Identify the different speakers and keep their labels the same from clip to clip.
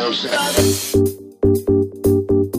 Speaker 1: Música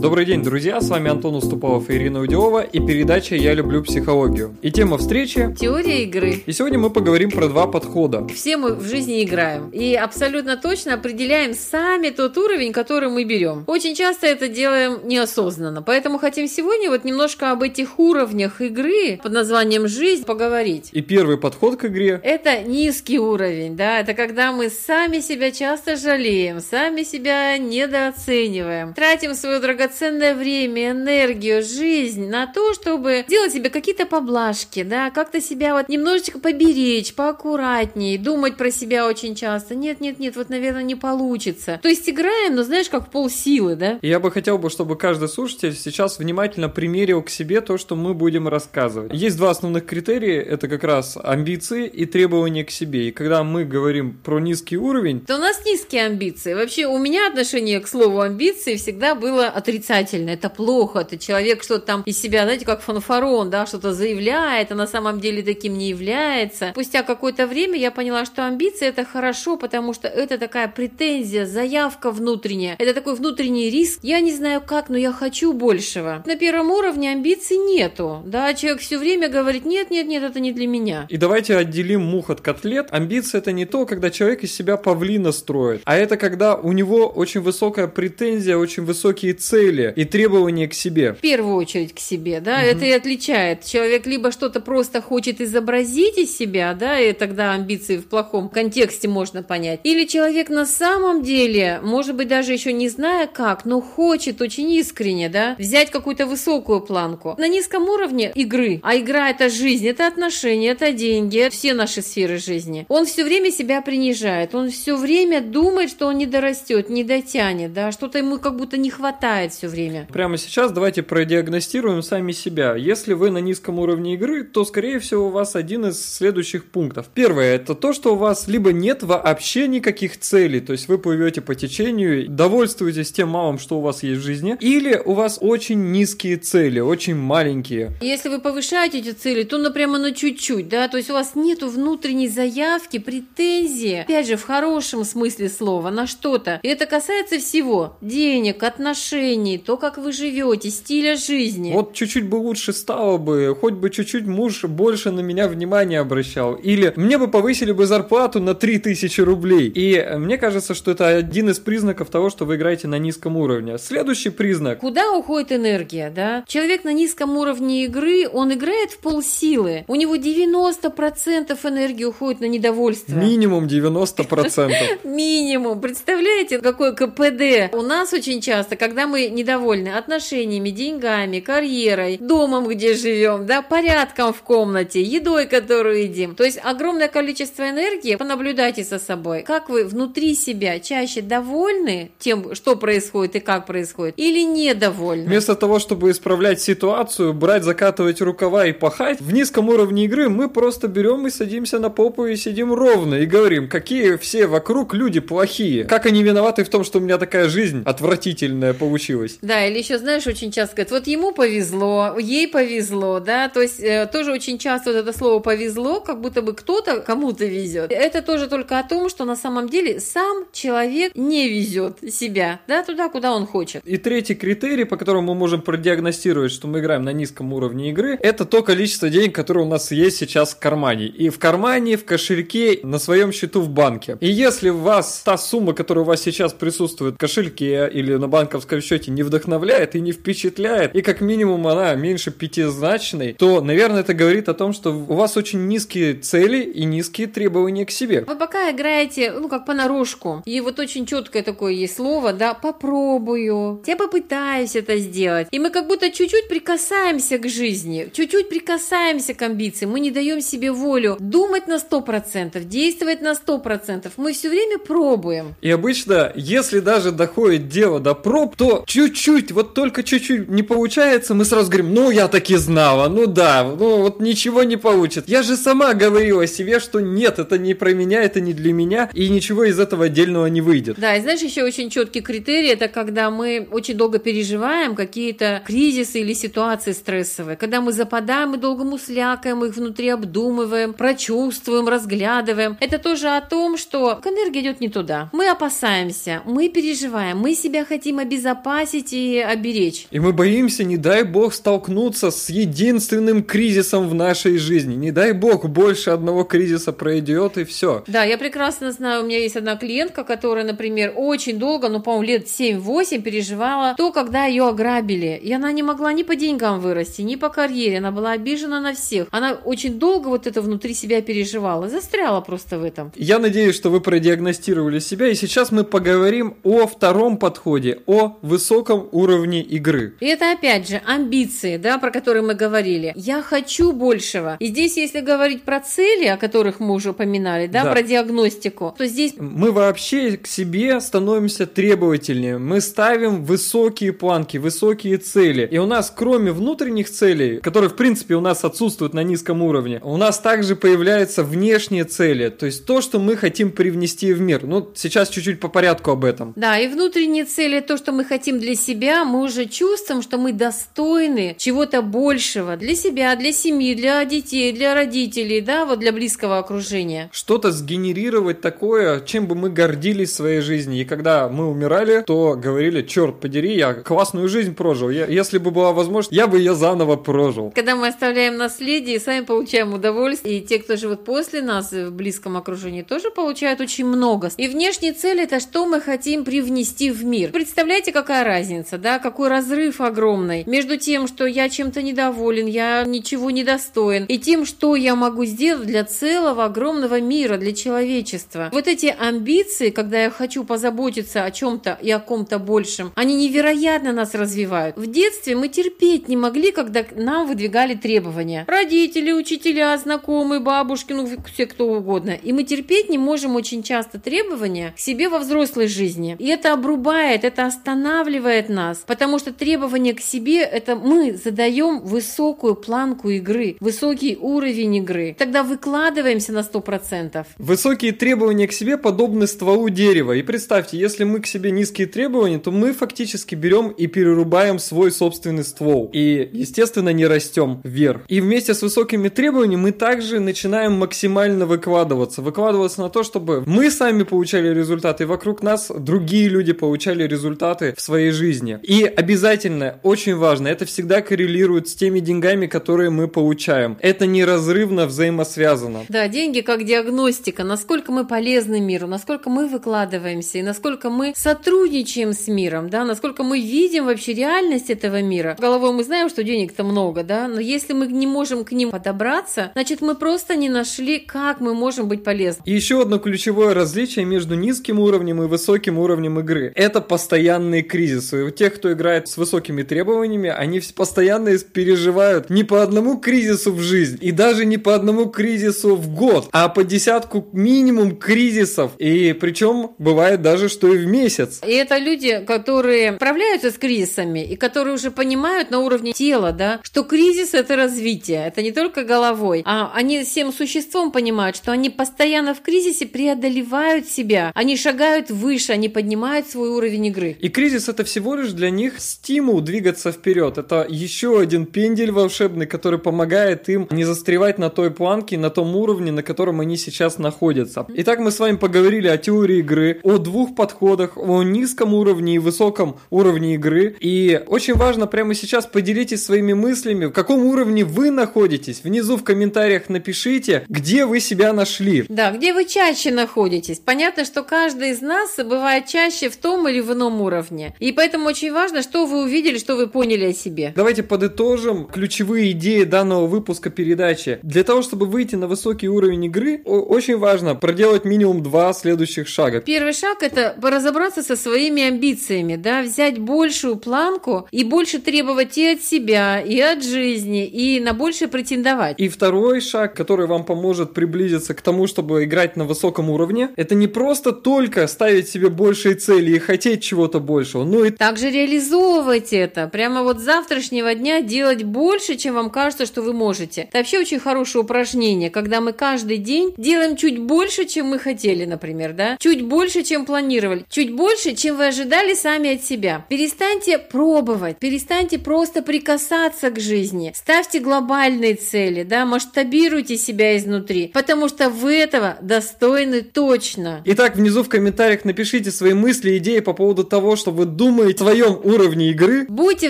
Speaker 1: Добрый день, друзья! С вами Антон Уступалов и Ирина Удилова и передача «Я люблю психологию». И тема встречи...
Speaker 2: Теория игры.
Speaker 1: И сегодня мы поговорим про два подхода.
Speaker 2: Все мы в жизни играем. И абсолютно точно определяем сами тот уровень, который мы берем. Очень часто это делаем неосознанно. Поэтому хотим сегодня вот немножко об этих уровнях игры под названием «Жизнь» поговорить.
Speaker 1: И первый подход к игре...
Speaker 2: Это низкий уровень, да, это когда мы сами себя часто жалеем, сами себя недооцениваем, тратим свою драгоценную драгоценное время, энергию, жизнь на то, чтобы делать себе какие-то поблажки, да, как-то себя вот немножечко поберечь, поаккуратнее, думать про себя очень часто. Нет, нет, нет, вот, наверное, не получится. То есть играем, но знаешь, как полсилы, да?
Speaker 1: Я бы хотел бы, чтобы каждый слушатель сейчас внимательно примерил к себе то, что мы будем рассказывать. Есть два основных критерия, это как раз амбиции и требования к себе. И когда мы говорим про низкий уровень...
Speaker 2: То у нас низкие амбиции. Вообще у меня отношение к слову амбиции всегда было отрицательное отрицательно, это плохо, это человек что-то там из себя, знаете, как фанфарон, да, что-то заявляет, а на самом деле таким не является. Спустя какое-то время я поняла, что амбиции это хорошо, потому что это такая претензия, заявка внутренняя, это такой внутренний риск. Я не знаю как, но я хочу большего. На первом уровне амбиций нету, да, человек все время говорит, нет, нет, нет, это не для меня.
Speaker 1: И давайте отделим мух от котлет. Амбиции это не то, когда человек из себя павлина строит, а это когда у него очень высокая претензия, очень высокие цели, цели и требования к себе.
Speaker 2: В первую очередь к себе, да, угу. это и отличает. Человек либо что-то просто хочет изобразить из себя, да, и тогда амбиции в плохом контексте можно понять. Или человек на самом деле, может быть, даже еще не зная как, но хочет очень искренне, да, взять какую-то высокую планку. На низком уровне игры, а игра это жизнь, это отношения, это деньги, это все наши сферы жизни. Он все время себя принижает, он все время думает, что он не дорастет, не дотянет, да, что-то ему как будто не хватает все время.
Speaker 1: Прямо сейчас давайте продиагностируем сами себя. Если вы на низком уровне игры, то, скорее всего, у вас один из следующих пунктов. Первое – это то, что у вас либо нет вообще никаких целей, то есть вы плывете по течению, довольствуетесь тем малым, что у вас есть в жизни, или у вас очень низкие цели, очень маленькие.
Speaker 2: Если вы повышаете эти цели, то, ну, прямо на чуть-чуть, да, то есть у вас нету внутренней заявки, претензии, опять же, в хорошем смысле слова, на что-то. И это касается всего – денег, отношений, отношений, то, как вы живете, стиля жизни.
Speaker 1: Вот чуть-чуть бы лучше стало бы, хоть бы чуть-чуть муж больше на меня внимания обращал. Или мне бы повысили бы зарплату на 3000 рублей. И мне кажется, что это один из признаков того, что вы играете на низком уровне. Следующий признак.
Speaker 2: Куда уходит энергия, да? Человек на низком уровне игры, он играет в полсилы. У него 90% энергии уходит на недовольство.
Speaker 1: Минимум 90%.
Speaker 2: Минимум. Представляете, какой КПД? У нас очень часто, когда мы не недовольны отношениями, деньгами, карьерой, домом, где живем, да, порядком в комнате, едой, которую едим. То есть огромное количество энергии. Понаблюдайте за собой. Как вы внутри себя чаще довольны тем, что происходит и как происходит, или недовольны?
Speaker 1: Вместо того, чтобы исправлять ситуацию, брать, закатывать рукава и пахать, в низком уровне игры мы просто берем и садимся на попу и сидим ровно и говорим, какие все вокруг люди плохие. Как они виноваты в том, что у меня такая жизнь отвратительная получилась
Speaker 2: есть. Да, или еще, знаешь, очень часто говорят, вот ему повезло, ей повезло, да, то есть э, тоже очень часто вот это слово повезло, как будто бы кто-то кому-то везет. Это тоже только о том, что на самом деле сам человек не везет себя, да, туда, куда он хочет.
Speaker 1: И третий критерий, по которому мы можем продиагностировать, что мы играем на низком уровне игры, это то количество денег, которое у нас есть сейчас в кармане. И в кармане, в кошельке, на своем счету в банке. И если у вас та сумма, которая у вас сейчас присутствует в кошельке или на банковском счете, не не вдохновляет и не впечатляет, и как минимум она меньше пятизначной, то, наверное, это говорит о том, что у вас очень низкие цели и низкие требования к себе.
Speaker 2: Вы пока играете, ну, как понарошку, и вот очень четкое такое есть слово, да, попробую, я попытаюсь это сделать. И мы как будто чуть-чуть прикасаемся к жизни, чуть-чуть прикасаемся к амбициям, мы не даем себе волю думать на 100%, действовать на 100%, мы все время пробуем.
Speaker 1: И обычно, если даже доходит дело до проб, то чуть-чуть, вот только чуть-чуть не получается, мы сразу говорим, ну я таки знала, ну да, ну вот ничего не получится. Я же сама говорила себе, что нет, это не про меня, это не для меня, и ничего из этого отдельного не выйдет.
Speaker 2: Да, и знаешь, еще очень четкий критерий, это когда мы очень долго переживаем какие-то кризисы или ситуации стрессовые, когда мы западаем мы долго муслякаем их внутри, обдумываем, прочувствуем, разглядываем. Это тоже о том, что энергия идет не туда. Мы опасаемся, мы переживаем, мы себя хотим обезопасить и оберечь.
Speaker 1: И мы боимся, не дай бог, столкнуться с единственным кризисом в нашей жизни. Не дай бог, больше одного кризиса пройдет и все.
Speaker 2: Да, я прекрасно знаю, у меня есть одна клиентка, которая, например, очень долго, ну, по-моему, лет 7-8 переживала то, когда ее ограбили. И она не могла ни по деньгам вырасти, ни по карьере. Она была обижена на всех. Она очень долго вот это внутри себя переживала, застряла просто в этом.
Speaker 1: Я надеюсь, что вы продиагностировали себя, и сейчас мы поговорим о втором подходе, о высоком уровне игры.
Speaker 2: И это опять же амбиции, да, про которые мы говорили. Я хочу большего. И здесь, если говорить про цели, о которых мы уже упоминали, да, да. про диагностику, то здесь...
Speaker 1: Мы вообще к себе становимся требовательнее. Мы ставим высокие планки, высокие цели. И у нас, кроме внутренних целей, которые, в принципе, у нас отсутствуют на низком уровне, у нас также появляются внешние цели. То есть то, что мы хотим привнести в мир. Ну, сейчас чуть-чуть по порядку об этом.
Speaker 2: Да, и внутренние цели, то, что мы хотим для себя, мы уже чувствуем, что мы достойны чего-то большего для себя, для семьи, для детей, для родителей, да, вот для близкого окружения.
Speaker 1: Что-то сгенерировать такое, чем бы мы гордились в своей жизни. И когда мы умирали, то говорили, черт подери, я классную жизнь прожил. Я, если бы была возможность, я бы ее заново прожил.
Speaker 2: Когда мы оставляем наследие сами получаем удовольствие, и те, кто живет после нас в близком окружении, тоже получают очень много. И внешняя цель это что мы хотим привнести в мир. Представляете, какая разница, да, какой разрыв огромный между тем, что я чем-то недоволен, я ничего не достоин, и тем, что я могу сделать для целого огромного мира, для человечества. Вот эти амбиции, когда я хочу позаботиться о чем-то и о ком-то большем, они невероятно нас развивают. В детстве мы терпеть не могли, когда нам выдвигали требования. Родители, учителя, знакомые, бабушки, ну все кто угодно. И мы терпеть не можем очень часто требования к себе во взрослой жизни. И это обрубает, это останавливает нас, потому что требования к себе – это мы задаем высокую планку игры, высокий уровень игры. Тогда выкладываемся на 100%.
Speaker 1: Высокие требования к себе подобны стволу дерева. И представьте, если мы к себе низкие требования, то мы фактически берем и перерубаем свой собственный ствол. И, естественно, не растем вверх. И вместе с высокими требованиями мы также начинаем максимально выкладываться. Выкладываться на то, чтобы мы сами получали результаты, и вокруг нас другие люди получали результаты в своей жизни. И обязательно, очень важно, это всегда коррелирует с теми деньгами, которые мы получаем. Это неразрывно взаимосвязано.
Speaker 2: Да, деньги как диагностика, насколько мы полезны миру, насколько мы выкладываемся и насколько мы сотрудничаем с миром, да, насколько мы видим вообще реальность этого мира. Головой мы знаем, что денег-то много, да, но если мы не можем к ним подобраться, значит мы просто не нашли, как мы можем быть полезны.
Speaker 1: И еще одно ключевое различие между низким уровнем и высоким уровнем игры. Это постоянные кризисы. И у тех, кто играет с высокими требованиями, они постоянно переживают не по одному кризису в жизнь, и даже не по одному кризису в год, а по десятку минимум кризисов. И причем бывает даже, что и в месяц.
Speaker 2: И это люди, которые справляются с кризисами, и которые уже понимают на уровне тела, да, что кризис – это развитие, это не только головой, а они всем существом понимают, что они постоянно в кризисе преодолевают себя, они шагают выше, они поднимают свой уровень игры.
Speaker 1: И кризис – это всего лишь для них стимул двигаться вперед. Это еще один пендель волшебный, который помогает им не застревать на той планке, на том уровне, на котором они сейчас находятся. Итак, мы с вами поговорили о теории игры, о двух подходах, о низком уровне и высоком уровне игры. И очень важно прямо сейчас поделитесь своими мыслями, в каком уровне вы находитесь. Внизу в комментариях напишите, где вы себя нашли.
Speaker 2: Да, где вы чаще находитесь. Понятно, что каждый из нас бывает чаще в том или в ином уровне. И поэтому очень важно, что вы увидели, что вы поняли о себе.
Speaker 1: Давайте подытожим ключевые идеи данного выпуска передачи. Для того, чтобы выйти на высокий уровень игры, очень важно проделать минимум два следующих шага.
Speaker 2: Первый шаг – это разобраться со своими амбициями, да, взять большую планку и больше требовать и от себя, и от жизни, и на больше претендовать.
Speaker 1: И второй шаг, который вам поможет приблизиться к тому, чтобы играть на высоком уровне, это не просто только ставить себе большие цели и хотеть чего-то большего, но и
Speaker 2: также реализовывать это. Прямо вот с завтрашнего дня делать больше, чем вам кажется, что вы можете. Это вообще очень хорошее упражнение, когда мы каждый день делаем чуть больше, чем мы хотели, например, да? Чуть больше, чем планировали. Чуть больше, чем вы ожидали сами от себя. Перестаньте пробовать, перестаньте просто прикасаться к жизни. Ставьте глобальные цели, да, масштабируйте себя изнутри, потому что вы этого достойны точно.
Speaker 1: Итак, внизу в комментариях напишите свои мысли идеи по поводу того, что вы думаете о своем уровне игры.
Speaker 2: Будьте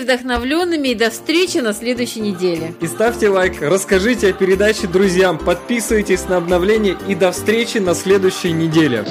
Speaker 2: вдохновленными и до встречи на следующей неделе.
Speaker 1: И ставьте лайк, расскажите о передаче друзьям, подписывайтесь на обновления и до встречи на следующей неделе.